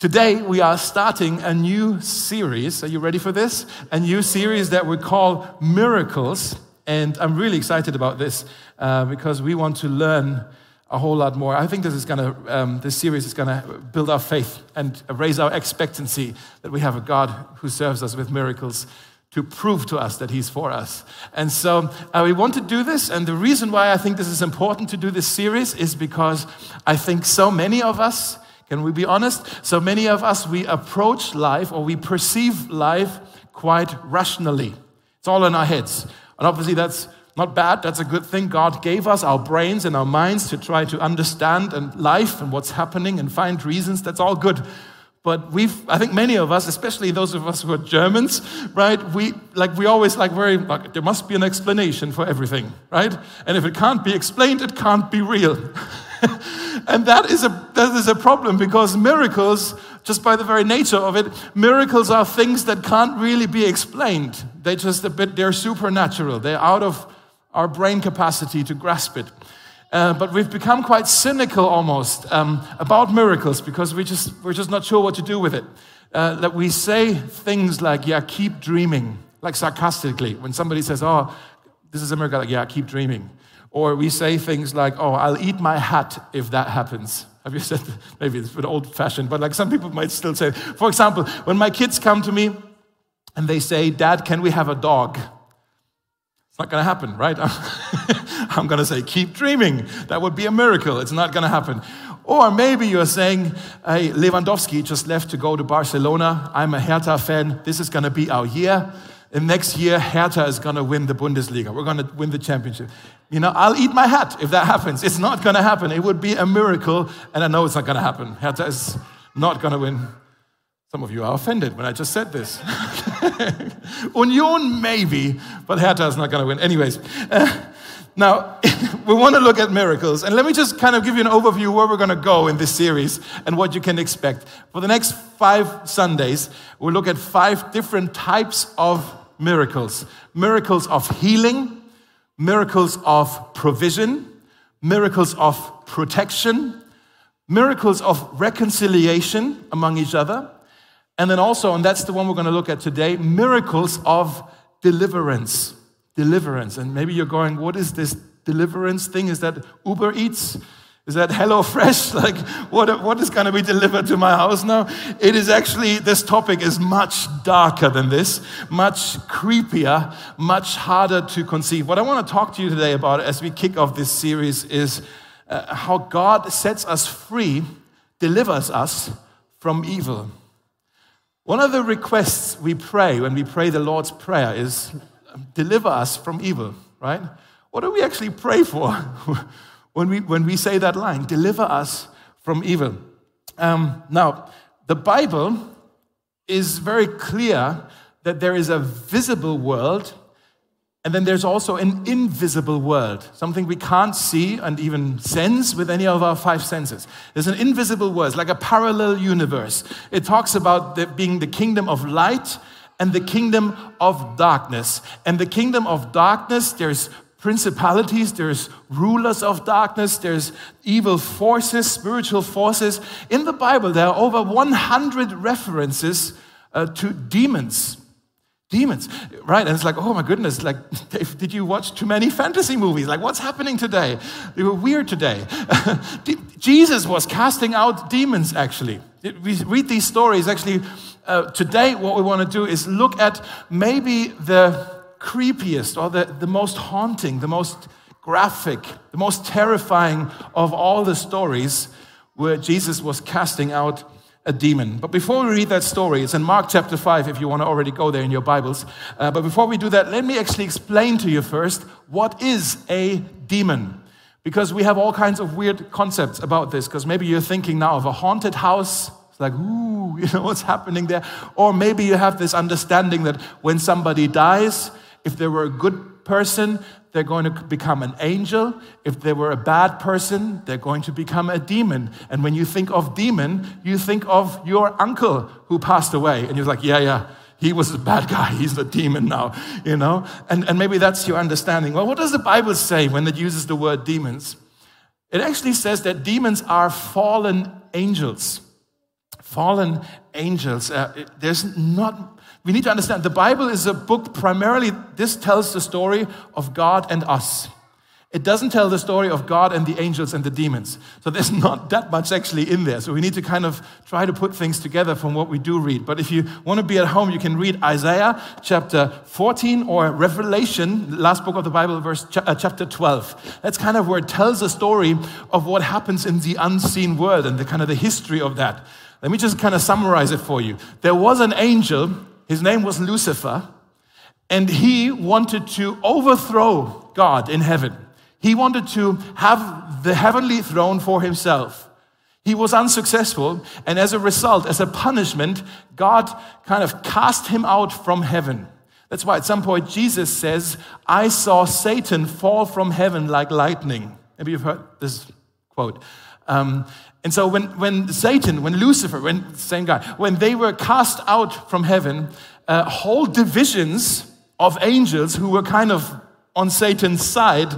Today, we are starting a new series. Are you ready for this? A new series that we call Miracles. And I'm really excited about this uh, because we want to learn a whole lot more. I think this is going to, um, this series is going to build our faith and raise our expectancy that we have a God who serves us with miracles to prove to us that He's for us. And so uh, we want to do this. And the reason why I think this is important to do this series is because I think so many of us, can we be honest? So many of us, we approach life or we perceive life quite rationally. It's all in our heads. And obviously, that's not bad. That's a good thing. God gave us our brains and our minds to try to understand and life and what's happening and find reasons. That's all good. But we've, I think many of us, especially those of us who are Germans, right? We like we always like very like there must be an explanation for everything, right? And if it can't be explained, it can't be real. and that is, a, that is a problem because miracles, just by the very nature of it, miracles are things that can't really be explained. They just a bit, they're supernatural. They're out of our brain capacity to grasp it. Uh, but we've become quite cynical almost um, about miracles because we just, we're just not sure what to do with it. Uh, that we say things like, yeah, keep dreaming, like sarcastically. When somebody says, oh, this is a miracle, like, yeah, keep dreaming. Or we say things like, oh, I'll eat my hat if that happens. Have you said that? Maybe it's a bit old fashioned, but like some people might still say. For example, when my kids come to me and they say, Dad, can we have a dog? It's not going to happen, right? I'm going to say, keep dreaming. That would be a miracle. It's not going to happen. Or maybe you're saying, hey, Lewandowski just left to go to Barcelona. I'm a Hertha fan. This is going to be our year. And next year, Hertha is going to win the Bundesliga. We're going to win the championship. You know, I'll eat my hat if that happens. It's not going to happen. It would be a miracle, and I know it's not going to happen. Hertha is not going to win. Some of you are offended when I just said this. Union, maybe, but Hertha is not going to win. Anyways, uh, now we want to look at miracles, and let me just kind of give you an overview where we're going to go in this series and what you can expect. For the next five Sundays, we'll look at five different types of miracles miracles of healing, miracles of provision, miracles of protection, miracles of reconciliation among each other, and then also, and that's the one we're going to look at today, miracles of deliverance. Deliverance. And maybe you're going, what is this deliverance thing? Is that Uber Eats? Is that Hello Fresh? Like, what, what is going to be delivered to my house now? It is actually, this topic is much darker than this, much creepier, much harder to conceive. What I want to talk to you today about as we kick off this series is uh, how God sets us free, delivers us from evil. One of the requests we pray when we pray the Lord's Prayer is deliver us from evil, right? What do we actually pray for? when we, when we say that line, deliver us from evil. Um, now, the Bible is very clear that there is a visible world and then there's also an invisible world, something we can't see and even sense with any of our five senses. There's an invisible world, like a parallel universe. It talks about the, being the kingdom of light and the kingdom of darkness. And the kingdom of darkness, there's principalities, there's rulers of darkness, there's evil forces, spiritual forces. In the Bible, there are over 100 references uh, to demons. Demons, right? And it's like, oh my goodness, like, did you watch too many fantasy movies? Like, what's happening today? They were weird today. Jesus was casting out demons, actually. We read these stories, actually. Uh, today, what we want to do is look at maybe the creepiest or the, the most haunting, the most graphic, the most terrifying of all the stories where Jesus was casting out a demon. But before we read that story, it's in Mark chapter 5 if you want to already go there in your Bibles. Uh, but before we do that, let me actually explain to you first what is a demon. Because we have all kinds of weird concepts about this. Because maybe you're thinking now of a haunted house. It's like, ooh, you know what's happening there? Or maybe you have this understanding that when somebody dies, if they were a good person, they're going to become an angel. If they were a bad person, they're going to become a demon. And when you think of demon, you think of your uncle who passed away. And you're like, yeah, yeah, he was a bad guy. He's a demon now, you know? And, and maybe that's your understanding. Well, what does the Bible say when it uses the word demons? It actually says that demons are fallen angels fallen angels. Uh, there's not, we need to understand the Bible is a book primarily, this tells the story of God and us. It doesn't tell the story of God and the angels and the demons. So there's not that much actually in there. So we need to kind of try to put things together from what we do read. But if you want to be at home, you can read Isaiah chapter 14 or Revelation, last book of the Bible, verse uh, chapter 12. That's kind of where it tells a story of what happens in the unseen world and the kind of the history of that. Let me just kind of summarize it for you. There was an angel, his name was Lucifer, and he wanted to overthrow God in heaven. He wanted to have the heavenly throne for himself. He was unsuccessful, and as a result, as a punishment, God kind of cast him out from heaven. That's why at some point Jesus says, I saw Satan fall from heaven like lightning. Maybe you've heard this quote. Um, and so when, when Satan, when Lucifer, when same guy, when they were cast out from heaven, uh, whole divisions of angels who were kind of on Satan's side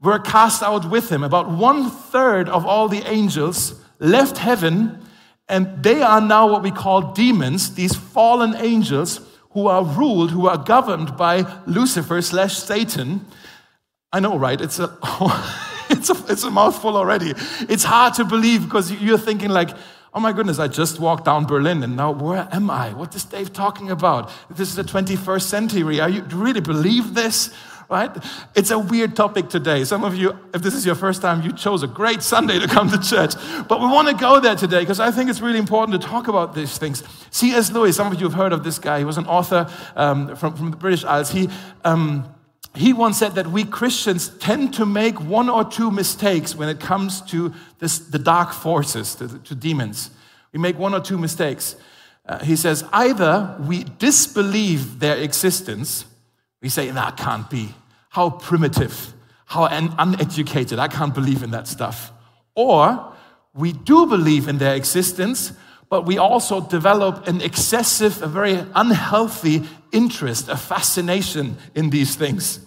were cast out with him. About one third of all the angels left heaven, and they are now what we call demons, these fallen angels who are ruled, who are governed by Lucifer slash Satan. I know, right? It's a, it's a, it's a mouthful already. It's hard to believe because you're thinking like, oh my goodness, I just walked down Berlin and now where am I? What is Dave talking about? This is the 21st century. Are you, do you really believe this? right? It's a weird topic today. Some of you, if this is your first time, you chose a great Sunday to come to church. But we want to go there today because I think it's really important to talk about these things. C.S. Lewis, some of you have heard of this guy. He was an author um, from, from the British Isles. He, um, he once said that we Christians tend to make one or two mistakes when it comes to this, the dark forces, to, to demons. We make one or two mistakes. Uh, he says, either we disbelieve their existence, we say, that can't be. How primitive, how un- uneducated. I can't believe in that stuff. Or we do believe in their existence, but we also develop an excessive, a very unhealthy interest, a fascination in these things.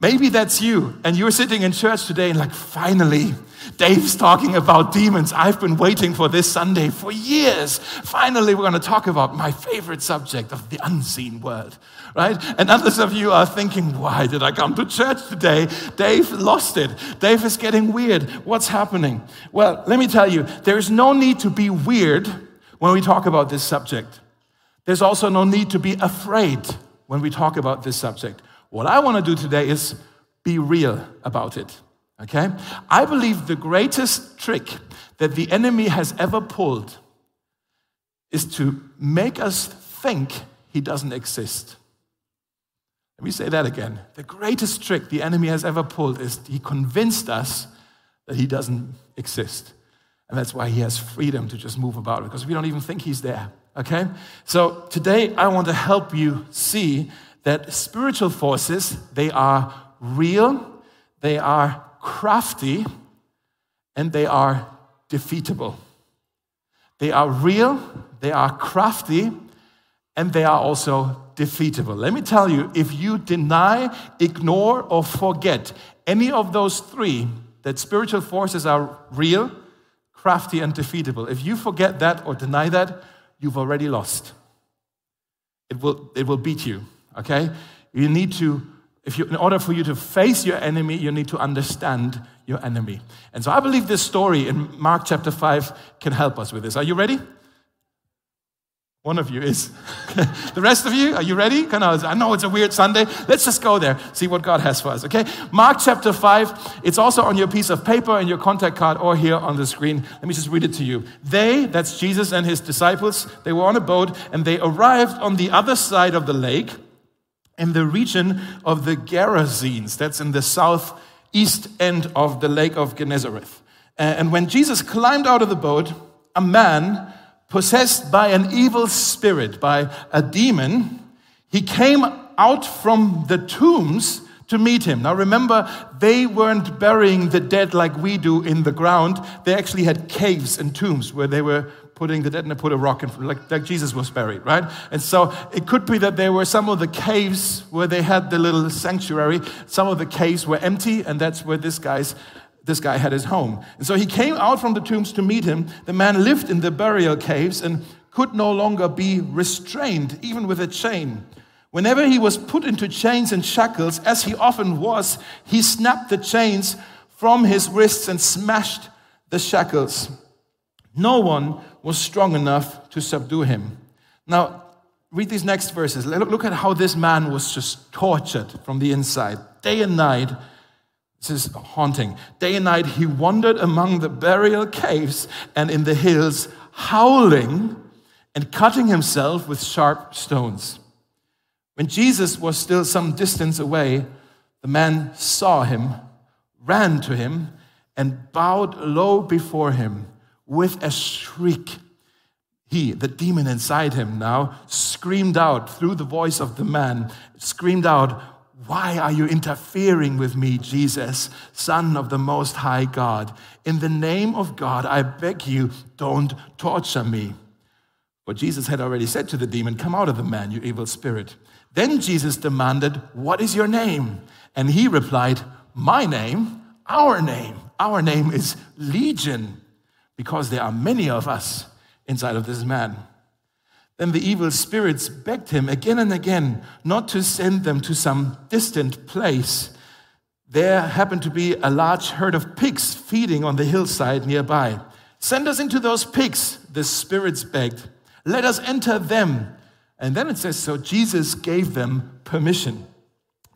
Maybe that's you, and you're sitting in church today and like, finally, Dave's talking about demons. I've been waiting for this Sunday for years. Finally, we're going to talk about my favorite subject of the unseen world, right? And others of you are thinking, why did I come to church today? Dave lost it. Dave is getting weird. What's happening? Well, let me tell you, there is no need to be weird when we talk about this subject. There's also no need to be afraid when we talk about this subject. What I want to do today is be real about it. Okay? I believe the greatest trick that the enemy has ever pulled is to make us think he doesn't exist. Let me say that again. The greatest trick the enemy has ever pulled is he convinced us that he doesn't exist. And that's why he has freedom to just move about because we don't even think he's there. Okay? So today I want to help you see that spiritual forces, they are real, they are crafty, and they are defeatable. They are real, they are crafty, and they are also defeatable. Let me tell you, if you deny, ignore, or forget any of those three, that spiritual forces are real, crafty, and defeatable, if you forget that or deny that, you've already lost. It will, it will beat you okay? You need to, if you, in order for you to face your enemy, you need to understand your enemy. And so I believe this story in Mark chapter 5 can help us with this. Are you ready? One of you is. the rest of you, are you ready? I know it's a weird Sunday. Let's just go there, see what God has for us, okay? Mark chapter 5, it's also on your piece of paper and your contact card or here on the screen. Let me just read it to you. They, that's Jesus and his disciples, they were on a boat and they arrived on the other side of the lake in the region of the Gerasenes. That's in the southeast end of the Lake of Gennesareth. And when Jesus climbed out of the boat, a man possessed by an evil spirit, by a demon, he came out from the tombs to meet him. Now remember, they weren't burying the dead like we do in the ground. They actually had caves and tombs where they were putting the dead and they put a rock in, like, like Jesus was buried, right? And so it could be that there were some of the caves where they had the little sanctuary. Some of the caves were empty, and that's where this guy's this guy had his home. And so he came out from the tombs to meet him. The man lived in the burial caves and could no longer be restrained, even with a chain. Whenever he was put into chains and shackles, as he often was, he snapped the chains from his wrists and smashed the shackles. No one was strong enough to subdue him. Now, read these next verses. Look at how this man was just tortured from the inside. Day and night, this is haunting. Day and night, he wandered among the burial caves and in the hills, howling and cutting himself with sharp stones. When Jesus was still some distance away, the man saw him, ran to him, and bowed low before him with a shriek. He, the demon inside him now, screamed out through the voice of the man, screamed out, Why are you interfering with me, Jesus, Son of the Most High God? In the name of God, I beg you, don't torture me. But Jesus had already said to the demon, Come out of the man, you evil spirit. Then Jesus demanded, What is your name? And he replied, My name, our name. Our name is Legion, because there are many of us inside of this man. Then the evil spirits begged him again and again not to send them to some distant place. There happened to be a large herd of pigs feeding on the hillside nearby. Send us into those pigs, the spirits begged. Let us enter them. And then it says, So Jesus gave them permission.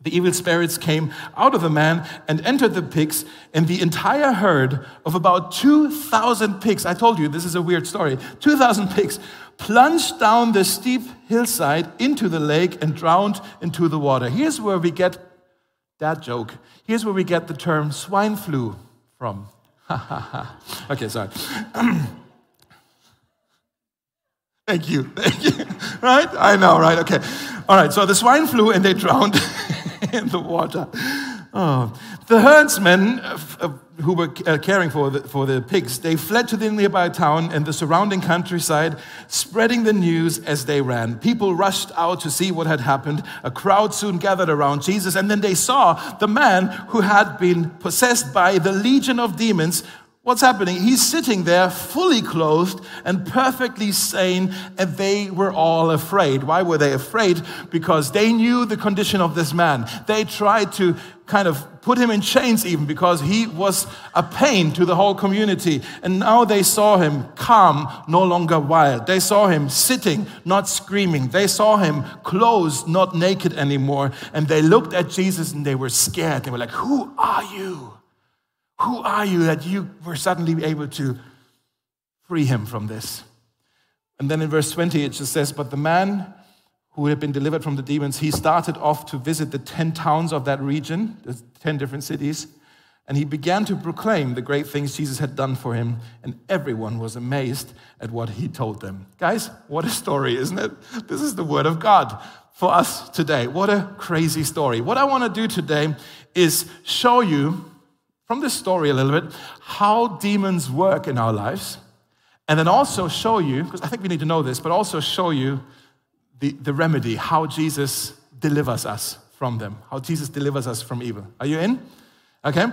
The evil spirits came out of the man and entered the pigs, and the entire herd of about 2,000 pigs, I told you this is a weird story, 2,000 pigs plunged down the steep hillside into the lake and drowned into the water. Here's where we get that joke. Here's where we get the term swine flu from. okay, sorry. Thank you. Thank you. Right? I know, right? Okay. All right. So the swine flu and they drowned in the water. Oh. The herdsmen uh, who were uh, caring for the, for the pigs, they fled to the nearby town and the surrounding countryside, spreading the news as they ran. People rushed out to see what had happened. A crowd soon gathered around Jesus, and then they saw the man who had been possessed by the legion of demons What's happening? He's sitting there fully clothed and perfectly sane, and they were all afraid. Why were they afraid? Because they knew the condition of this man. They tried to kind of put him in chains, even because he was a pain to the whole community. And now they saw him calm, no longer wild. They saw him sitting, not screaming. They saw him clothed, not naked anymore. And they looked at Jesus and they were scared. They were like, Who are you? Who are you that you were suddenly able to free him from this? And then in verse 20, it just says, But the man who had been delivered from the demons, he started off to visit the 10 towns of that region, the 10 different cities, and he began to proclaim the great things Jesus had done for him, and everyone was amazed at what he told them. Guys, what a story, isn't it? This is the word of God for us today. What a crazy story. What I want to do today is show you from this story a little bit how demons work in our lives, and then also show you, because I think we need to know this, but also show you the, the remedy, how Jesus delivers us from them, how Jesus delivers us from evil. Are you in? Okay,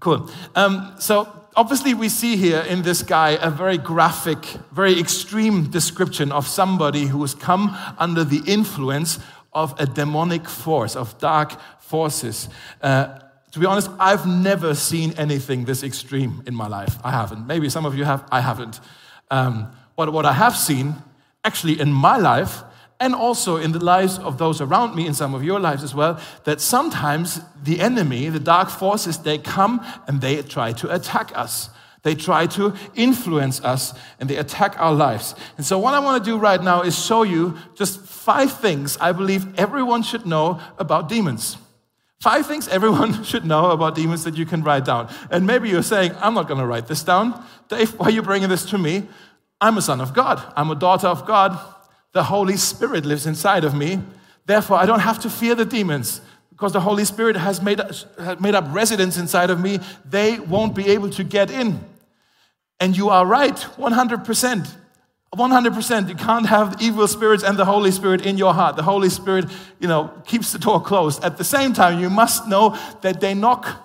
cool. Um, so, obviously, we see here in this guy a very graphic, very extreme description of somebody who has come under the influence of a demonic force, of dark forces. Uh, to be honest, I've never seen anything this extreme in my life. I haven't. Maybe some of you have, I haven't. Um, but what I have seen, actually, in my life, and also in the lives of those around me, in some of your lives as well, that sometimes the enemy, the dark forces, they come and they try to attack us. They try to influence us and they attack our lives. And so, what I want to do right now is show you just five things I believe everyone should know about demons. Five things everyone should know about demons that you can write down. And maybe you're saying, I'm not going to write this down. Dave, why are you bringing this to me? I'm a son of God. I'm a daughter of God. The Holy Spirit lives inside of me. Therefore, I don't have to fear the demons because the Holy Spirit has made, has made up residence inside of me. They won't be able to get in. And you are right, 100%. 100%. You can't have evil spirits and the Holy Spirit in your heart. The Holy Spirit, you know, keeps the door closed. At the same time, you must know that they knock.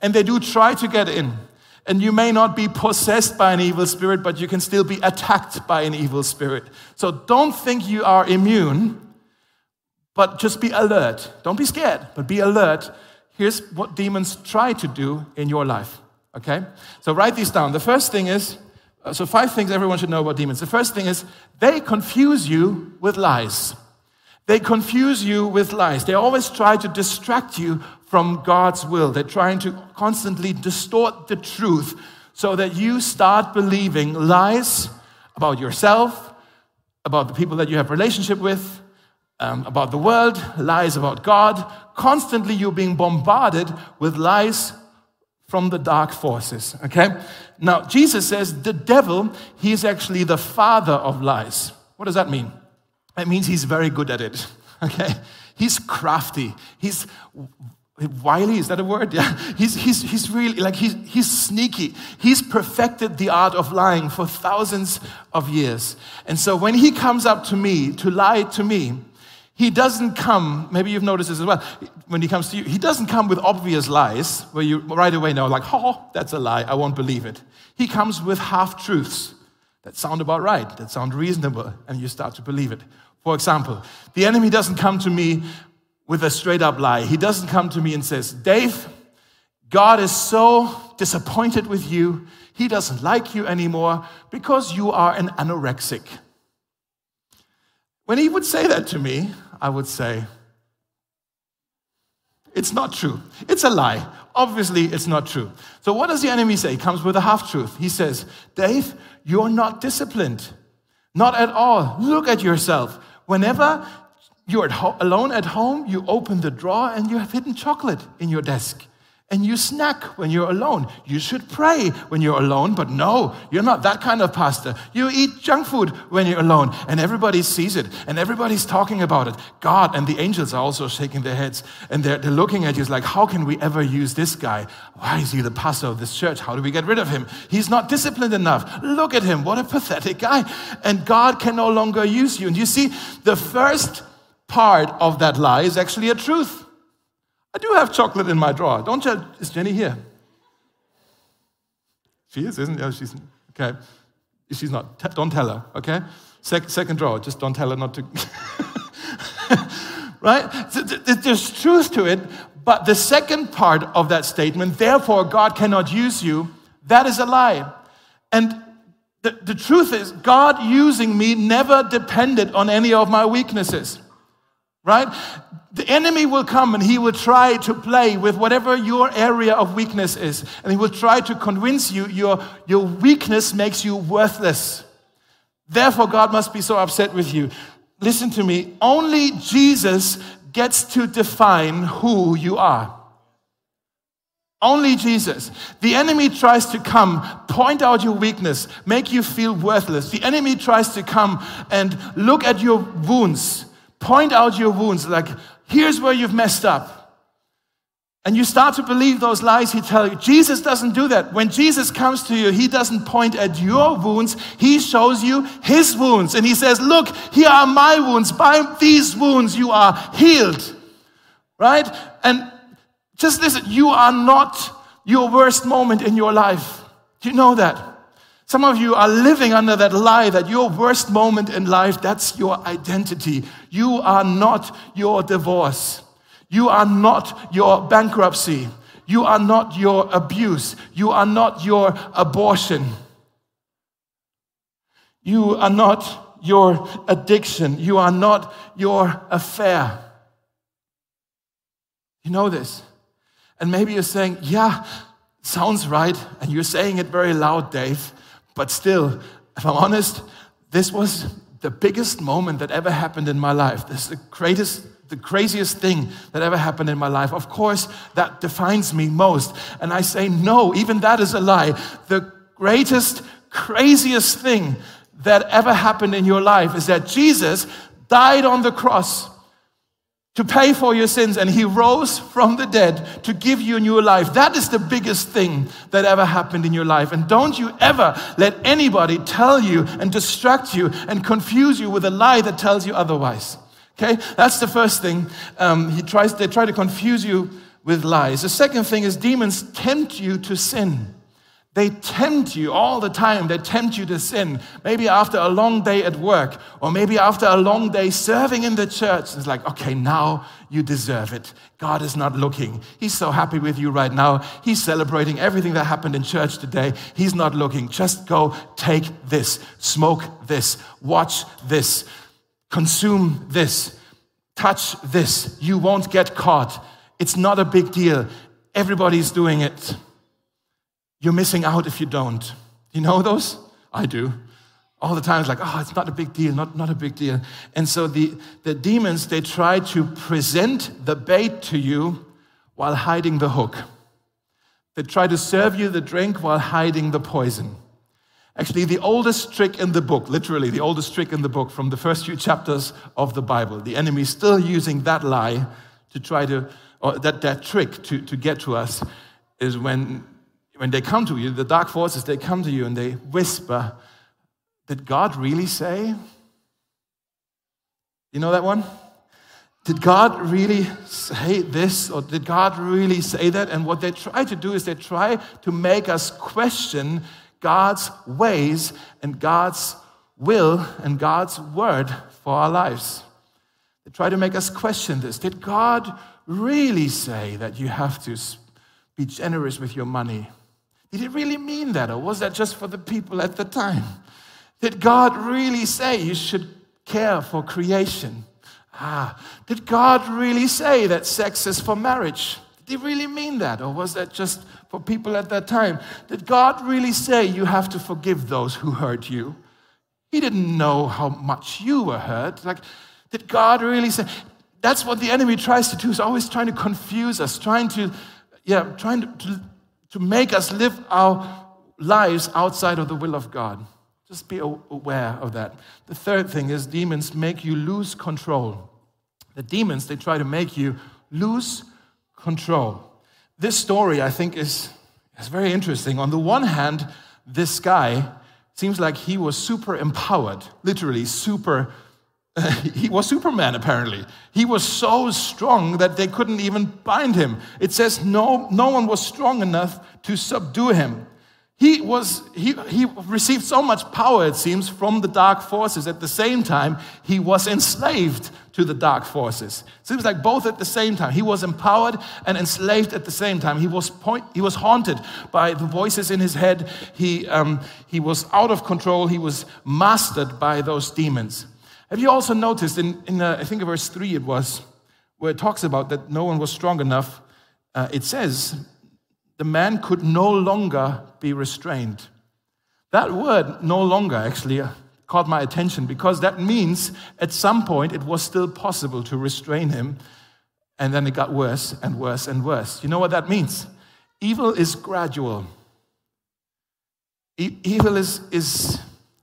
And they do try to get in. And you may not be possessed by an evil spirit, but you can still be attacked by an evil spirit. So don't think you are immune, but just be alert. Don't be scared, but be alert. Here's what demons try to do in your life. Okay? So write these down. The first thing is so, five things everyone should know about demons. The first thing is they confuse you with lies. They confuse you with lies. They always try to distract you from God's will. They're trying to constantly distort the truth so that you start believing lies about yourself, about the people that you have relationship with, um, about the world, lies about God. Constantly you're being bombarded with lies from the dark forces, okay? Now, Jesus says the devil, he is actually the father of lies. What does that mean? That means he's very good at it, okay? He's crafty. He's wily is that a word yeah he's, he's, he's really like he's, he's sneaky he's perfected the art of lying for thousands of years and so when he comes up to me to lie to me he doesn't come maybe you've noticed this as well when he comes to you he doesn't come with obvious lies where you right away know like oh that's a lie i won't believe it he comes with half truths that sound about right that sound reasonable and you start to believe it for example the enemy doesn't come to me with a straight up lie. He doesn't come to me and says, Dave, God is so disappointed with you. He doesn't like you anymore because you are an anorexic. When he would say that to me, I would say, It's not true. It's a lie. Obviously, it's not true. So, what does the enemy say? He comes with a half truth. He says, Dave, you're not disciplined. Not at all. Look at yourself. Whenever you're at ho- alone at home, you open the drawer and you have hidden chocolate in your desk. And you snack when you're alone. You should pray when you're alone, but no, you're not that kind of pastor. You eat junk food when you're alone, and everybody sees it, and everybody's talking about it. God and the angels are also shaking their heads, and they're, they're looking at you like, how can we ever use this guy? Why is he the pastor of this church? How do we get rid of him? He's not disciplined enough. Look at him. What a pathetic guy. And God can no longer use you. And you see, the first part of that lie is actually a truth. I do have chocolate in my drawer. Don't you? Is Jenny here? She is, isn't she? Oh, she's okay. She's not. Don't tell her, okay? Sec- second drawer, just don't tell her not to. right? There's truth to it, but the second part of that statement, therefore God cannot use you, that is a lie. And the, the truth is, God using me never depended on any of my weaknesses right? The enemy will come and he will try to play with whatever your area of weakness is. And he will try to convince you your, your weakness makes you worthless. Therefore, God must be so upset with you. Listen to me. Only Jesus gets to define who you are. Only Jesus. The enemy tries to come, point out your weakness, make you feel worthless. The enemy tries to come and look at your wounds point out your wounds, like, here's where you've messed up. And you start to believe those lies he tells you. Jesus doesn't do that. When Jesus comes to you, he doesn't point at your wounds. He shows you his wounds. And he says, Look, here are my wounds. By these wounds, you are healed. Right? And just listen, you are not your worst moment in your life. Do you know that? Some of you are living under that lie that your worst moment in life, that's your identity. You are not your divorce. You are not your bankruptcy. You are not your abuse. You are not your abortion. You are not your addiction. You are not your affair. You know this. And maybe you're saying, yeah, sounds right. And you're saying it very loud, Dave. But still, if I'm honest, this was the biggest moment that ever happened in my life. This is the greatest, the craziest thing that ever happened in my life. Of course, that defines me most. And I say, no, even that is a lie. The greatest, craziest thing that ever happened in your life is that Jesus died on the cross to pay for your sins, and he rose from the dead to give you a new life. That is the biggest thing that ever happened in your life. And don't you ever let anybody tell you and distract you and confuse you with a lie that tells you otherwise. Okay, that's the first thing. Um, he tries, they try to confuse you with lies. The second thing is demons tempt you to sin. They tempt you all the time. They tempt you to sin. Maybe after a long day at work, or maybe after a long day serving in the church. It's like, okay, now you deserve it. God is not looking. He's so happy with you right now. He's celebrating everything that happened in church today. He's not looking. Just go take this, smoke this, watch this, consume this, touch this. You won't get caught. It's not a big deal. Everybody's doing it. You're missing out if you don't. You know those? I do. All the time, it's like, oh, it's not a big deal, not, not a big deal. And so the, the demons, they try to present the bait to you while hiding the hook. They try to serve you the drink while hiding the poison. Actually, the oldest trick in the book, literally the oldest trick in the book from the first few chapters of the Bible, the enemy is still using that lie to try to, or that, that trick to, to get to us, is when when they come to you, the dark forces, they come to you and they whisper, Did God really say? You know that one? Did God really say this or did God really say that? And what they try to do is they try to make us question God's ways and God's will and God's word for our lives. They try to make us question this. Did God really say that you have to be generous with your money? Did he really mean that, or was that just for the people at the time? Did God really say you should care for creation? Ah, did God really say that sex is for marriage? Did he really mean that, or was that just for people at that time? Did God really say you have to forgive those who hurt you? He didn't know how much you were hurt. Like, did God really say? That's what the enemy tries to do. He's always trying to confuse us, trying to, yeah, trying to, to to make us live our lives outside of the will of God. Just be aware of that. The third thing is demons make you lose control. The demons, they try to make you lose control. This story, I think, is, is very interesting. On the one hand, this guy seems like he was super empowered, literally super he was Superman, apparently. He was so strong that they couldn't even bind him. It says no, no one was strong enough to subdue him. He, was, he, he received so much power, it seems, from the dark forces. At the same time, he was enslaved to the dark forces. It seems like both at the same time. He was empowered and enslaved at the same time. He was, point, he was haunted by the voices in his head. He, um, he was out of control. He was mastered by those demons. Have you also noticed in, in uh, I think verse 3 it was, where it talks about that no one was strong enough, uh, it says, the man could no longer be restrained. That word, no longer, actually uh, caught my attention because that means at some point it was still possible to restrain him, and then it got worse and worse and worse. You know what that means? Evil is gradual. E- evil is, is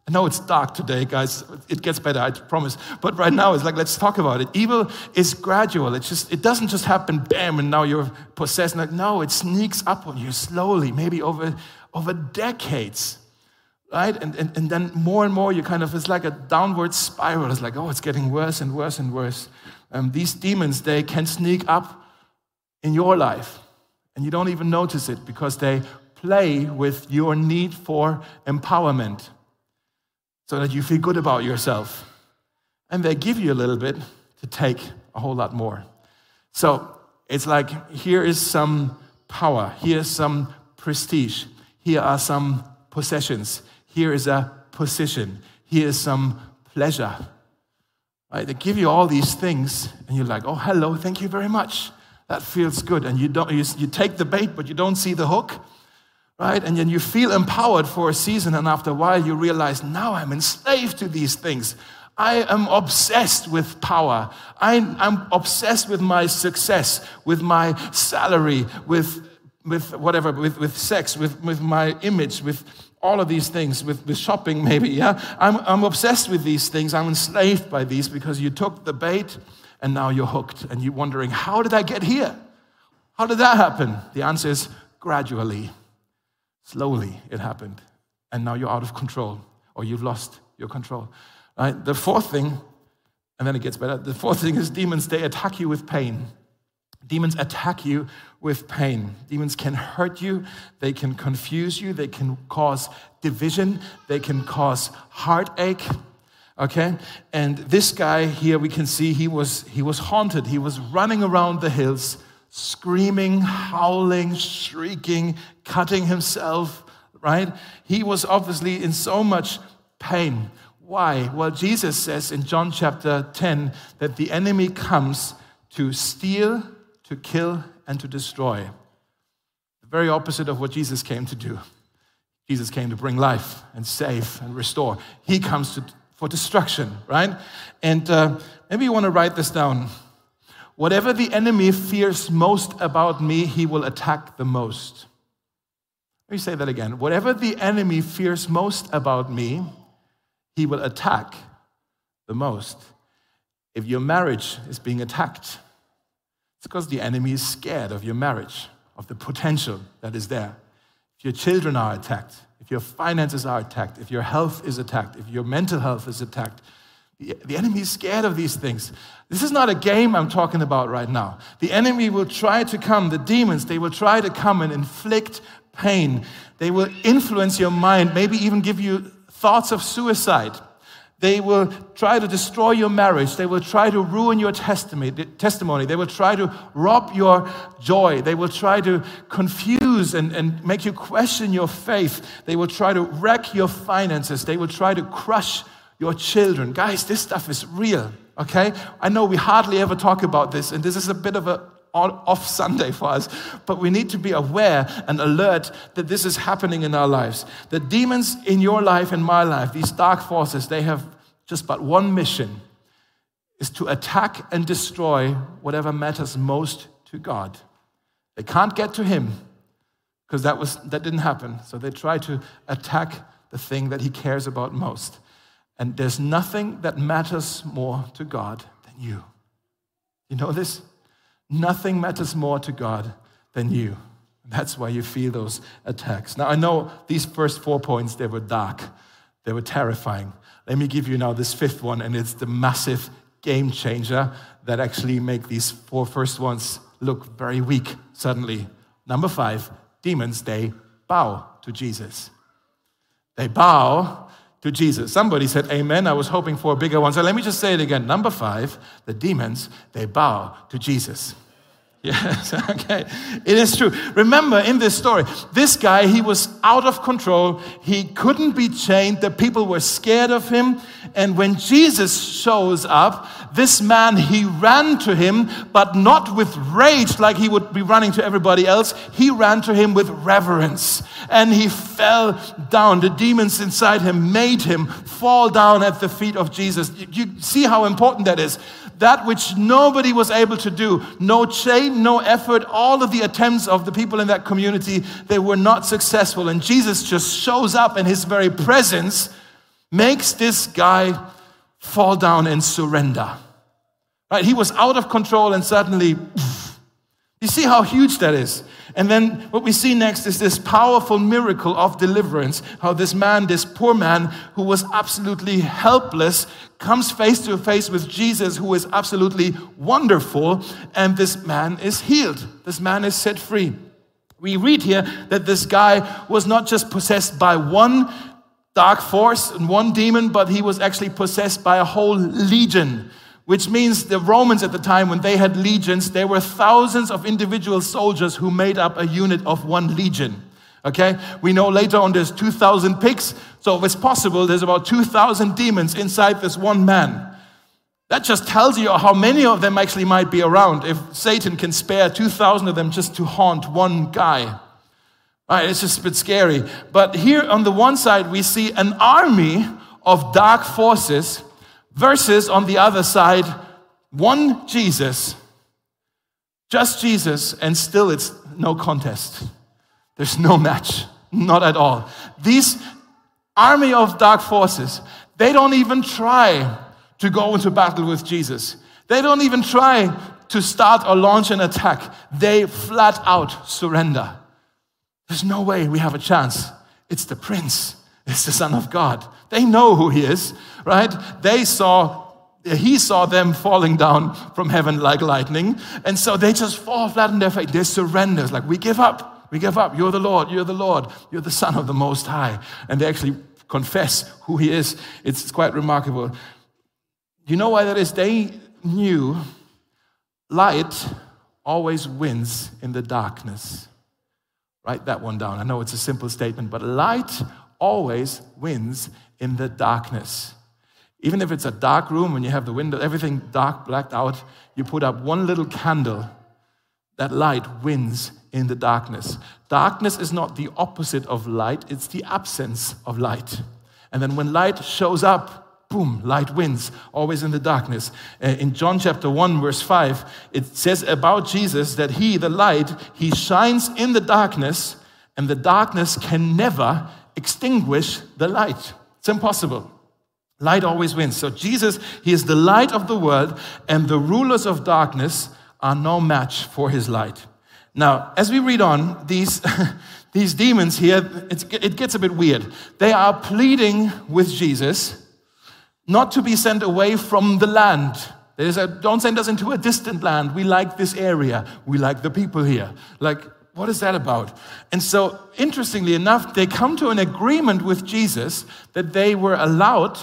I know it's dark today, guys. It gets better, I promise. But right now, it's like, let's talk about it. Evil is gradual. It just, it doesn't just happen, bam, and now you're possessed. Like, no, it sneaks up on you slowly, maybe over, over decades, right? And, and, and then more and more, you kind of, it's like a downward spiral. It's like, oh, it's getting worse and worse and worse. Um, these demons, they can sneak up in your life, and you don't even notice it because they play with your need for empowerment so that you feel good about yourself. And they give you a little bit to take a whole lot more. So it's like here is some power, here's some prestige, here are some possessions, here is a position, here is some pleasure. Right? They give you all these things, and you're like, oh, hello, thank you very much. That feels good. And you, don't, you, you take the bait, but you don't see the hook right? And then you feel empowered for a season, and after a while, you realize, now I'm enslaved to these things. I am obsessed with power. I'm, I'm obsessed with my success, with my salary, with, with whatever, with, with sex, with, with my image, with all of these things, with, with shopping maybe, yeah? I'm, I'm obsessed with these things. I'm enslaved by these because you took the bait and now you're hooked and you're wondering, how did I get here? How did that happen? The answer is gradually. Slowly it happened. And now you're out of control or you've lost your control. Right? The fourth thing, and then it gets better. The fourth thing is demons, they attack you with pain. Demons attack you with pain. Demons can hurt you, they can confuse you, they can cause division, they can cause heartache. Okay? And this guy here we can see he was he was haunted. He was running around the hills, screaming, howling, shrieking, cutting himself, right? He was obviously in so much pain. Why? Well, Jesus says in John chapter 10 that the enemy comes to steal, to kill, and to destroy. The very opposite of what Jesus came to do. Jesus came to bring life and save and restore. He comes to, for destruction, right? And uh, maybe you want to write this down. Whatever the enemy fears most about me, he will attack the most. Let me say that again. Whatever the enemy fears most about me, he will attack the most. If your marriage is being attacked, it's because the enemy is scared of your marriage, of the potential that is there. If your children are attacked, if your finances are attacked, if your health is attacked, if your mental health is attacked, the, enemy is scared of these things. This is not a game I'm talking about right now. The enemy will try to come, the demons, they will try to come and inflict pain. They will influence your mind, maybe even give you thoughts of suicide. They will try to destroy your marriage. They will try to ruin your testimony. They will try to rob your joy. They will try to confuse and, and make you question your faith. They will try to wreck your finances. They will try to crush your children. Guys, this stuff is real, okay? I know we hardly ever talk about this, and this is a bit of a off Sunday for us, but we need to be aware and alert that this is happening in our lives. The demons in your life and my life, these dark forces, they have just but one mission is to attack and destroy whatever matters most to God. They can't get to him because that was that didn't happen. So they try to attack the thing that he cares about most. And there's nothing that matters more to God than you. You know this? Nothing matters more to God than you. That's why you feel those attacks. Now, I know these first four points, they were dark, they were terrifying. Let me give you now this fifth one, and it's the massive game changer that actually make these four first ones look very weak suddenly. Number five, demons, they bow to Jesus. They bow to Jesus. Somebody said amen. I was hoping for a bigger one. So let me just say it again. Number five, the demons, they bow to Jesus. Yes, okay. It is true. Remember in this story, this guy, he was out of control. He couldn't be chained. The people were scared of him. And when Jesus shows up, this man, he ran to him, but not with rage like he would be running to everybody else. He ran to him with reverence. And he fell down. The demons inside him made him fall down at the feet of Jesus. You see how important that is that which nobody was able to do. No chain, no effort, all of the attempts of the people in that community, they were not successful. And Jesus just shows up, and his very presence makes this guy fall down and surrender. Right? He was out of control, and suddenly, you see how huge that is. And then what we see next is this powerful miracle of deliverance. How this man, this poor man who was absolutely helpless, comes face to face with Jesus, who is absolutely wonderful, and this man is healed. This man is set free. We read here that this guy was not just possessed by one dark force and one demon, but he was actually possessed by a whole legion which means the Romans at the time, when they had legions, there were thousands of individual soldiers who made up a unit of one legion. Okay? We know later on there's 2,000 pigs, so if it's possible, there's about 2,000 demons inside this one man. That just tells you how many of them actually might be around if Satan can spare 2,000 of them just to haunt one guy. All right, it's just a bit scary. But here on the one side, we see an army of dark forces Versus on the other side, one Jesus, just Jesus, and still it's no contest. There's no match, not at all. These army of dark forces, they don't even try to go into battle with Jesus. They don't even try to start or launch an attack. They flat out surrender. There's no way we have a chance. It's the prince. It's the Son of God. They know who he is, right? They saw he saw them falling down from heaven like lightning. And so they just fall flat on their face. They surrender. It's like, we give up. We give up. You're the Lord. You're the Lord. You're the Son of the Most High. And they actually confess who he is. It's quite remarkable. You know why that is? They knew light always wins in the darkness. Write that one down. I know it's a simple statement, but light always wins in the darkness. Even if it's a dark room and you have the window, everything dark, blacked out, you put up one little candle, that light wins in the darkness. Darkness is not the opposite of light, it's the absence of light. And then when light shows up, boom, light wins, always in the darkness. Uh, in John chapter 1, verse 5, it says about Jesus that he, the light, he shines in the darkness, and the darkness can never extinguish the light. It's impossible. Light always wins. So Jesus, he is the light of the world, and the rulers of darkness are no match for his light. Now, as we read on, these, these demons here, it gets a bit weird. They are pleading with Jesus not to be sent away from the land. They a, don't send us into a distant land. We like this area. We like the people here. Like, what is that about? And so, interestingly enough, they come to an agreement with Jesus that they were allowed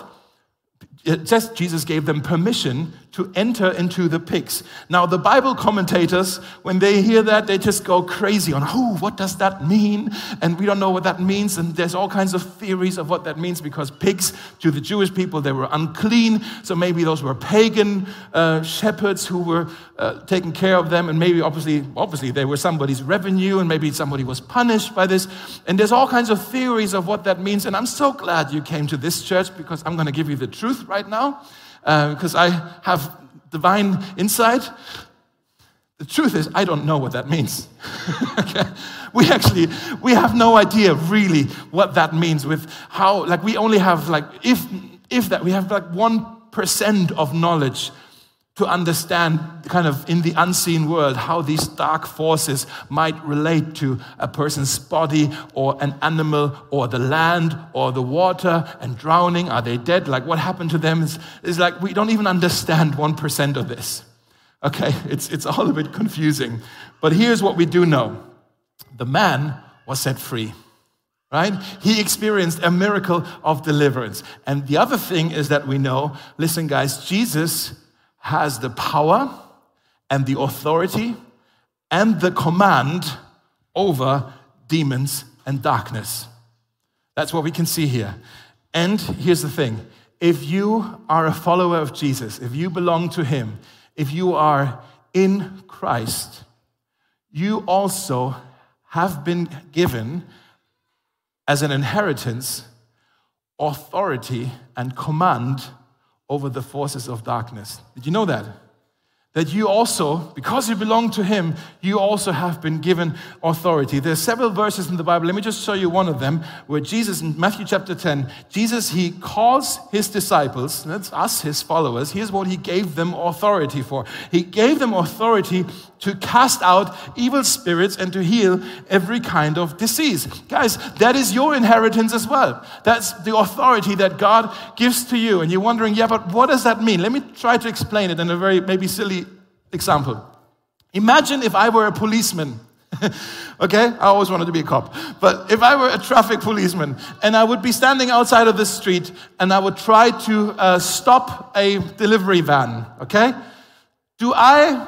says Jesus gave them permission to enter into the pigs. Now, the Bible commentators, when they hear that, they just go crazy on, oh, what does that mean? And we don't know what that means. And there's all kinds of theories of what that means because pigs, to the Jewish people, they were unclean. So maybe those were pagan uh, shepherds who were uh, taking care of them. And maybe, obviously, obviously, they were somebody's revenue, and maybe somebody was punished by this. And there's all kinds of theories of what that means. And I'm so glad you came to this church because I'm going to give you the truth right now because uh, I have divine insight. The truth is, I don't know what that means. okay? We actually, we have no idea really what that means with how, like, we only have, like, if, if that, we have like 1% of knowledge to understand kind of in the unseen world how these dark forces might relate to a person's body or an animal or the land or the water and drowning. Are they dead? Like what happened to them? Is, is like we don't even understand 1% of this. Okay? It's, it's all a bit confusing. But here's what we do know. The man was set free right? He experienced a miracle of deliverance. And the other thing is that we know, listen, guys, Jesus has the power and the authority and the command over demons and darkness. That's what we can see here. And here's the thing if you are a follower of Jesus, if you belong to Him, if you are in Christ, you also have been given as an inheritance authority and command over the forces of darkness. Did you know that? That you also, because you belong to Him, you also have been given authority. There's several verses in the Bible. Let me just show you one of them where Jesus, in Matthew chapter 10, Jesus, He calls His disciples, that's us, His followers. Here's what He gave them authority for. He gave them authority to cast out evil spirits and to heal every kind of disease. Guys, that is your inheritance as well. That's the authority that God gives to you. And you're wondering, yeah, but what does that mean? Let me try to explain it in a very maybe silly example. Imagine if I were a policeman. okay, I always wanted to be a cop. But if I were a traffic policeman and I would be standing outside of the street and I would try to uh, stop a delivery van, okay? Do I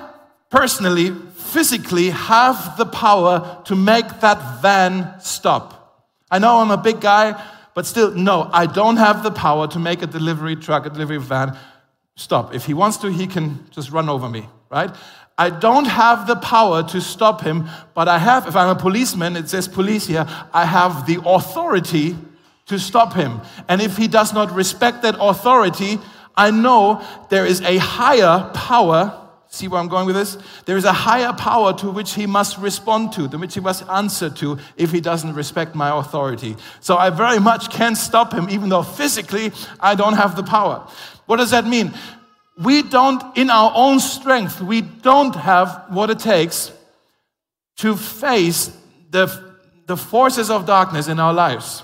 personally, physically have the power to make that van stop? I know I'm a big guy, but still, no, I don't have the power to make a delivery truck, a delivery van stop. If he wants to, he can just run over me, right? I don't have the power to stop him, but I have, if I'm a policeman, it says police here, I have the authority to stop him. And if he does not respect that authority, I know there is a higher power. See where I'm going with this? There is a higher power to which he must respond to, to which he must answer to if he doesn't respect my authority. So I very much can stop him, even though physically I don't have the power. What does that mean? We don't, in our own strength, we don't have what it takes to face the, the forces of darkness in our lives.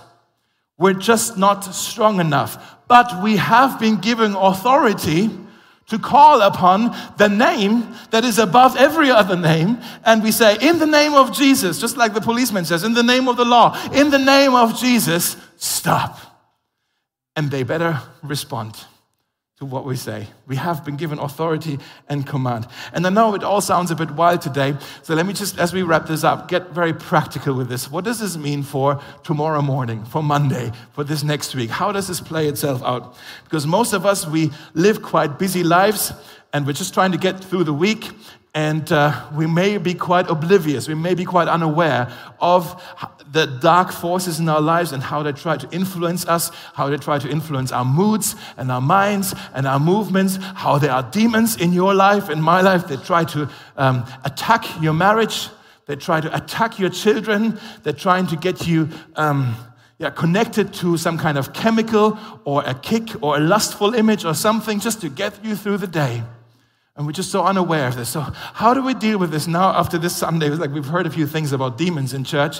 We're just not strong enough. But we have been given authority to call upon the name that is above every other name. And we say, in the name of Jesus, just like the policeman says, in the name of the law, in the name of Jesus, stop. And they better respond to what we say. We have been given authority and command. And I know it all sounds a bit wild today, so let me just, as we wrap this up, get very practical with this. What does this mean for tomorrow morning, for Monday, for this next week? How does this play itself out? Because most of us, we live quite busy lives and we're just trying to get through the week and uh, we may be quite oblivious, we may be quite unaware of the dark forces in our lives and how they try to influence us, how they try to influence our moods and our minds and our movements, how there are demons in your life, in my life, they try to um, attack your marriage, they try to attack your children, they're trying to get you. Um, yeah, connected to some kind of chemical or a kick or a lustful image or something just to get you through the day. And we're just so unaware of this. So, how do we deal with this now after this Sunday? It's like we've heard a few things about demons in church.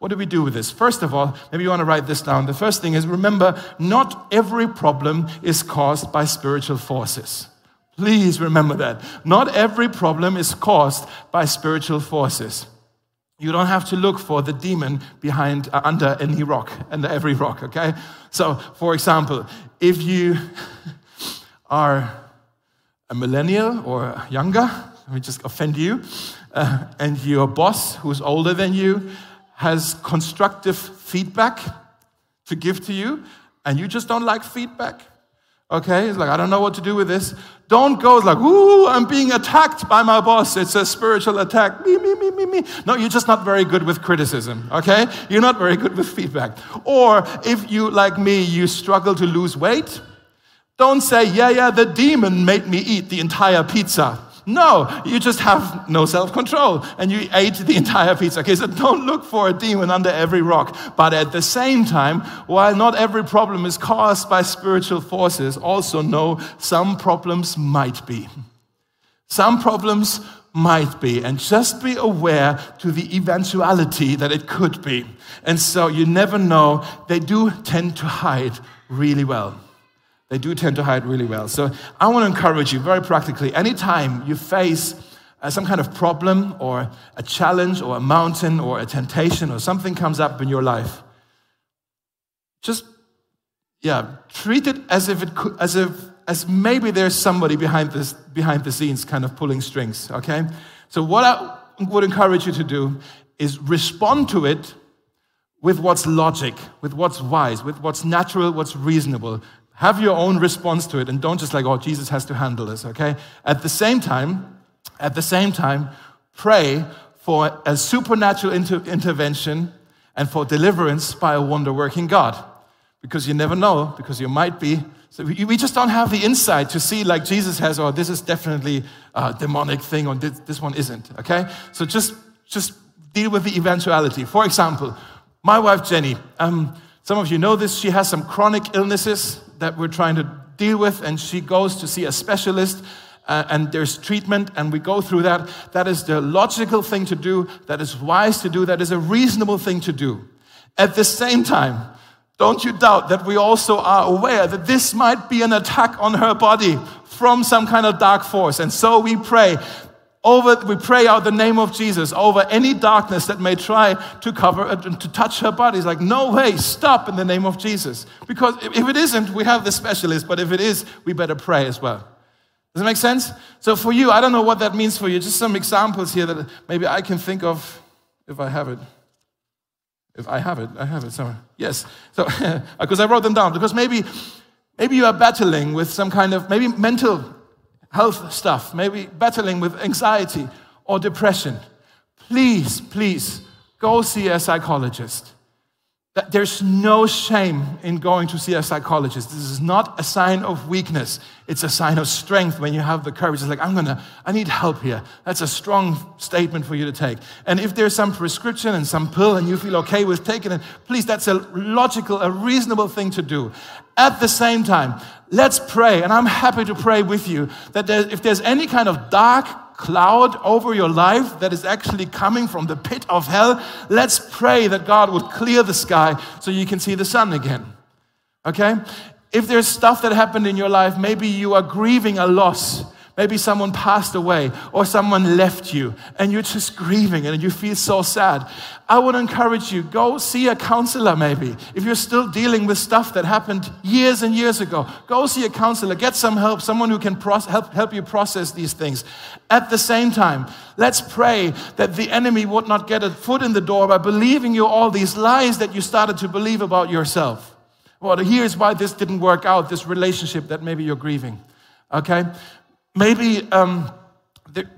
What do we do with this? First of all, maybe you want to write this down. The first thing is remember, not every problem is caused by spiritual forces. Please remember that. Not every problem is caused by spiritual forces. You don't have to look for the demon behind uh, under any rock, under every rock, okay? So, for example, if you are a millennial or younger, let me just offend you, uh, and your boss, who's older than you, has constructive feedback to give to you, and you just don't like feedback, okay? It's like, I don't know what to do with this. Don't go like, ooh, I'm being attacked by my boss. It's a spiritual attack. Me, me, me, me, me. No, you're just not very good with criticism, okay? You're not very good with feedback. Or if you, like me, you struggle to lose weight, don't say, yeah, yeah, the demon made me eat the entire pizza. No, you just have no self control and you ate the entire pizza. Okay, so don't look for a demon under every rock. But at the same time, while not every problem is caused by spiritual forces, also know some problems might be. Some problems might be, and just be aware to the eventuality that it could be. And so you never know, they do tend to hide really well. They do tend to hide really well. So I want to encourage you very practically anytime you face uh, some kind of problem or a challenge or a mountain or a temptation or something comes up in your life, just, yeah, treat it as if it could, as if, as maybe there's somebody behind this, behind the scenes kind of pulling strings, okay? So what I would encourage you to do is respond to it with what's logic, with what's wise, with what's natural, what's reasonable. Have your own response to it and don't just like, oh, Jesus has to handle this, okay? At the same time, at the same time, pray for a supernatural inter- intervention and for deliverance by a wonder working God. Because you never know, because you might be. So we, just don't have the insight to see, like Jesus has, or oh, this is definitely a demonic thing, or this, this one isn't, okay? So just, just deal with the eventuality. For example, my wife Jenny, um, some of you know this, she has some chronic illnesses that we're trying to deal with, and she goes to see a specialist. Uh, and there's treatment, and we go through that. That is the logical thing to do, that is wise to do, that is a reasonable thing to do. At the same time, don't you doubt that we also are aware that this might be an attack on her body from some kind of dark force. And so we pray over, we pray out the name of Jesus over any darkness that may try to cover, uh, to touch her body. It's like, no way, stop in the name of Jesus. Because if it isn't, we have the specialist, but if it is, we better pray as well. Does that make sense? So for you, I don't know what that means for you. Just some examples here that maybe I can think of if I have it. If I have it, I have it somewhere. Yes. So, because I wrote them down. Because maybe, maybe you are battling with some kind of maybe mental health stuff, maybe battling with anxiety or depression, please, please go see a psychologist. That There's no shame in going to see a psychologist. This is not a sign of weakness. It's a sign of strength when you have the courage. It's like, I'm gonna, I need help here. That's a strong statement for you to take. And if there's some prescription and some pill and you feel okay with taking it, please, that's a logical, a reasonable thing to do. At the same time, let's pray. And I'm happy to pray with you that there, if there's any kind of dark, cloud over your life that is actually coming from the pit of hell, let's pray that God would clear the sky so you can see the sun again. Okay? If there's stuff that happened in your life, maybe you are grieving a loss. Maybe someone passed away or someone left you and you're just grieving and you feel so sad. I would encourage you, go see a counselor maybe. If you're still dealing with stuff that happened years and years ago, go see a counselor, get some help, someone who can help, help you process these things. At the same time, let's pray that the enemy would not get a foot in the door by believing you all these lies that you started to believe about yourself. Well, here's why this didn't work out, this relationship that maybe you're grieving. Okay? Maybe um,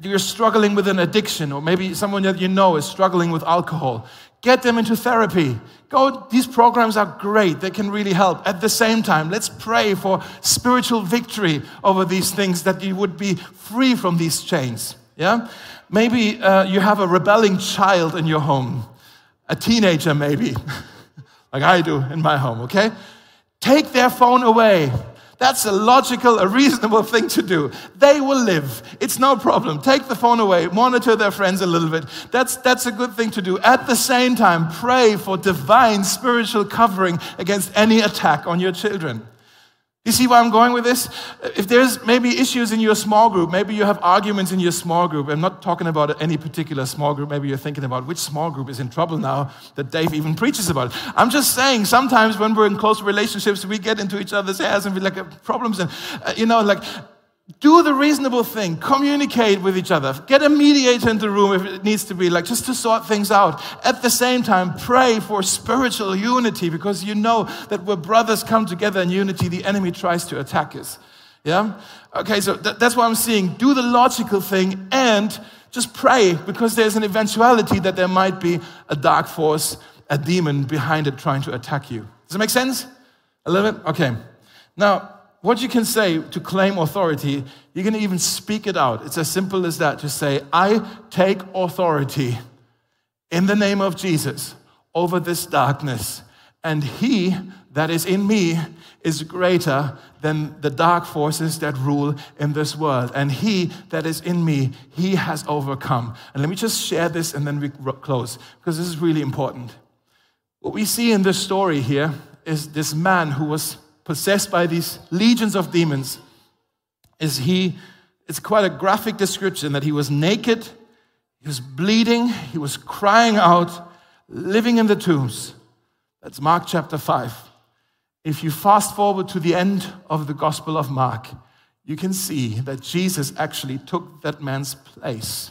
you're struggling with an addiction, or maybe someone that you know is struggling with alcohol. Get them into therapy. Go, these programs are great. They can really help. At the same time, let's pray for spiritual victory over these things that you would be free from these chains. Yeah? Maybe uh, you have a rebelling child in your home, a teenager, maybe, like I do in my home, okay? Take their phone away. That's a logical, a reasonable thing to do. They will live. It's no problem. Take the phone away, monitor their friends a little bit. That's, that's a good thing to do. At the same time, pray for divine spiritual covering against any attack on your children. You see where I'm going with this? If there's maybe issues in your small group, maybe you have arguments in your small group. I'm not talking about any particular small group. Maybe you're thinking about which small group is in trouble now that Dave even preaches about. I'm just saying sometimes when we're in close relationships, we get into each other's hairs and we like problems and, uh, you know, like do the reasonable thing. Communicate with each other. Get a mediator in the room if it needs to be, like just to sort things out. At the same time, pray for spiritual unity because you know that where brothers come together in unity, the enemy tries to attack us. Yeah? Okay, so th- that's what I'm seeing. Do the logical thing and just pray because there's an eventuality that there might be a dark force, a demon behind it trying to attack you. Does it make sense? A little bit? Okay. Now, what you can say to claim authority, you can even speak it out. It's as simple as that. to say, I take authority in the name of Jesus over this darkness, and he that is in me is greater than the dark forces that rule in this world. And he that is in me, he has overcome. And let me just share this and then we close, because this is really important. What we see in this story here is this man who was possessed by these legions of demons, is he, it's quite a graphic description that he was naked, he was bleeding, he was crying out, living in the tombs. That's Mark chapter 5. If you fast forward to the end of the Gospel of Mark, you can see that Jesus actually took that man's place.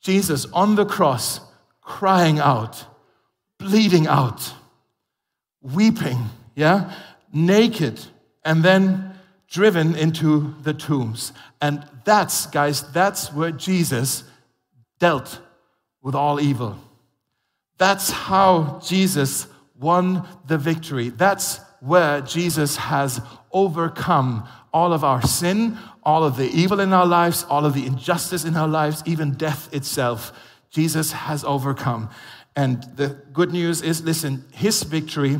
Jesus on the cross, crying out, bleeding out, weeping, yeah? Naked, and then driven into the tombs. And that's, guys, that's where Jesus dealt with all evil. That's how Jesus won the victory. That's where Jesus has overcome all of our sin, all of the evil in our lives, all of the injustice in our lives, even death itself. Jesus has overcome. And the good news is listen, his victory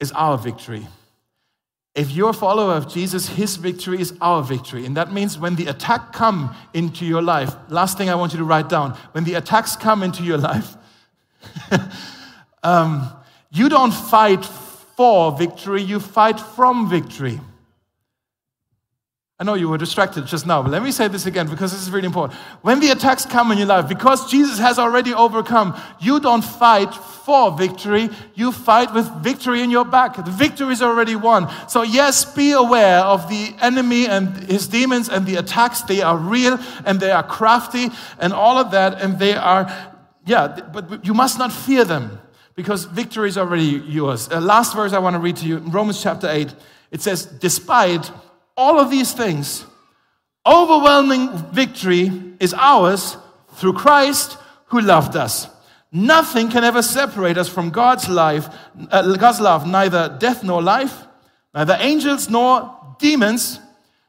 is our victory. If you're a follower of Jesus, his victory is our victory. And that means when the attack come into your life, last thing I want you to write down, when the attacks come into your life, um, you don't fight for victory, you fight from victory. I know you were distracted just now, but let me say this again because this is really important. When the attacks come in your life, because Jesus has already overcome, you don't fight for victory, you fight with victory in your back. The victory is already won. So, yes, be aware of the enemy and his demons and the attacks. They are real and they are crafty and all of that, and they are, yeah, but you must not fear them because victory is already yours. Uh, last verse I want to read to you, in Romans chapter 8. It says, Despite all of these things, overwhelming victory is ours through Christ who loved us. Nothing can ever separate us from God's life, uh, God's love, neither death nor life, neither angels nor demons,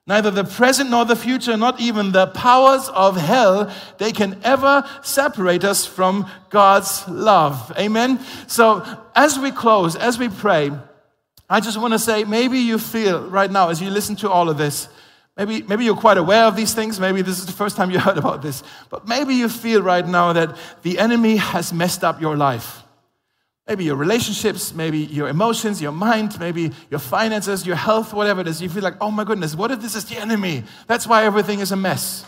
neither the present nor the future, not even the powers of hell, they can ever separate us from God's love. Amen. So as we close, as we pray, I just want to say maybe you feel right now as you listen to all of this, maybe, maybe you're quite aware of these things. Maybe this is the first time you heard about this. But maybe you feel right now that the enemy has messed up your life. Maybe your relationships, maybe your emotions, your mind, maybe your finances, your health, whatever it is. You feel like, oh my goodness, what if this is the enemy? That's why everything is a mess.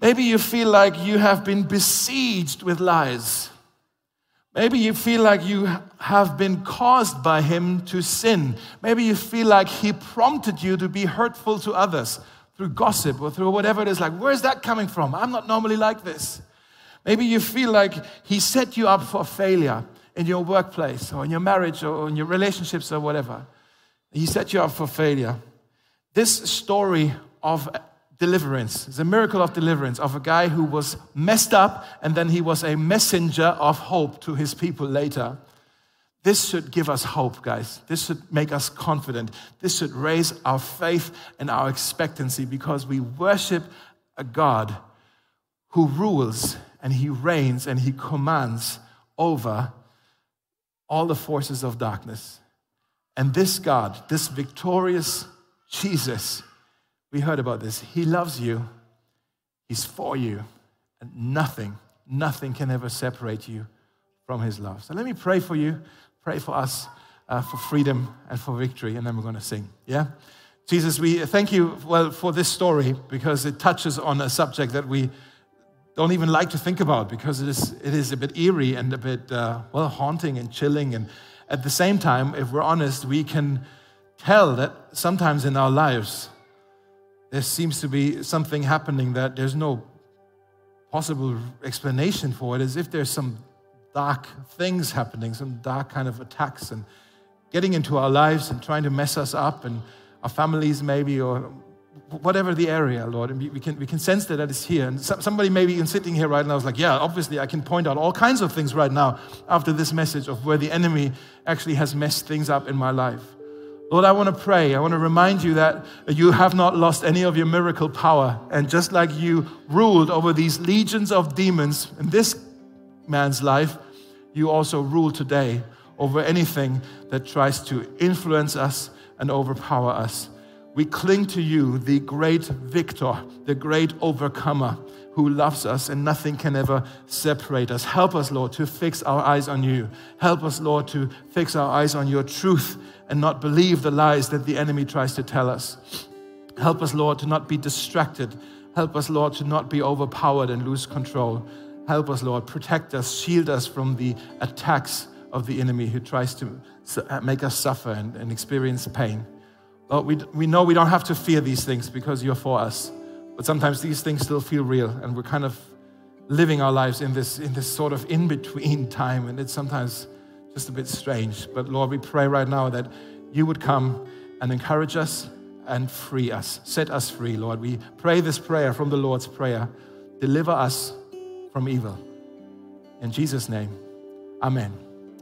Maybe you feel like you have been besieged with lies. Maybe you feel like you have been caused by him to sin. Maybe you feel like he prompted you to be hurtful to others through gossip or through whatever it is. Like, where's that coming from? I'm not normally like this. Maybe you feel like he set you up for failure in your workplace or in your marriage or in your relationships or whatever. He set you up for failure. This story of deliverance. It's a miracle of deliverance of a guy who was messed up and then he was a messenger of hope to his people later. This should give us hope, guys. This should make us confident. This should raise our faith and our expectancy because we worship a God who rules and he reigns and he commands over all the forces of darkness. And this God, this victorious Jesus, we heard about this. He loves you, He's for you, and nothing, nothing can ever separate you from His love. So let me pray for you, pray for us uh, for freedom and for victory, and then we're going to sing. Yeah? Jesus, we thank you well for this story because it touches on a subject that we don't even like to think about because it is, it is a bit eerie and a bit, uh, well, haunting and chilling. And at the same time, if we're honest, we can tell that sometimes in our lives, there seems to be something happening that there's no possible explanation for it, as if there's some dark things happening, some dark kind of attacks and getting into our lives and trying to mess us up and our families maybe or whatever the area, Lord. And we can, we can sense that that is here. And somebody maybe even sitting here right now is like, yeah, obviously I can point out all kinds of things right now after this message of where the enemy actually has messed things up in my life. Lord, I want to pray. I want to remind you that you have not lost any of your miracle power. And just like you ruled over these legions of demons in this man's life, you also rule today over anything that tries to influence us and overpower us. We cling to you, the great victor, the great overcomer who loves us and nothing can ever separate us. Help us, Lord, to fix our eyes on you. Help us, Lord, to fix our eyes on your truth and not believe the lies that the enemy tries to tell us. Help us, Lord, to not be distracted. Help us, Lord, to not be overpowered and lose control. Help us, Lord, protect us, shield us from the attacks of the enemy who tries to uh, make us suffer and, and experience pain. Lord, we, we know we don't have to fear these things because you're for us. But sometimes these things still feel real, and we're kind of living our lives in this, in this sort of in between time, and it's sometimes just a bit strange. But Lord, we pray right now that you would come and encourage us and free us, set us free, Lord. We pray this prayer from the Lord's Prayer deliver us from evil. In Jesus' name, amen.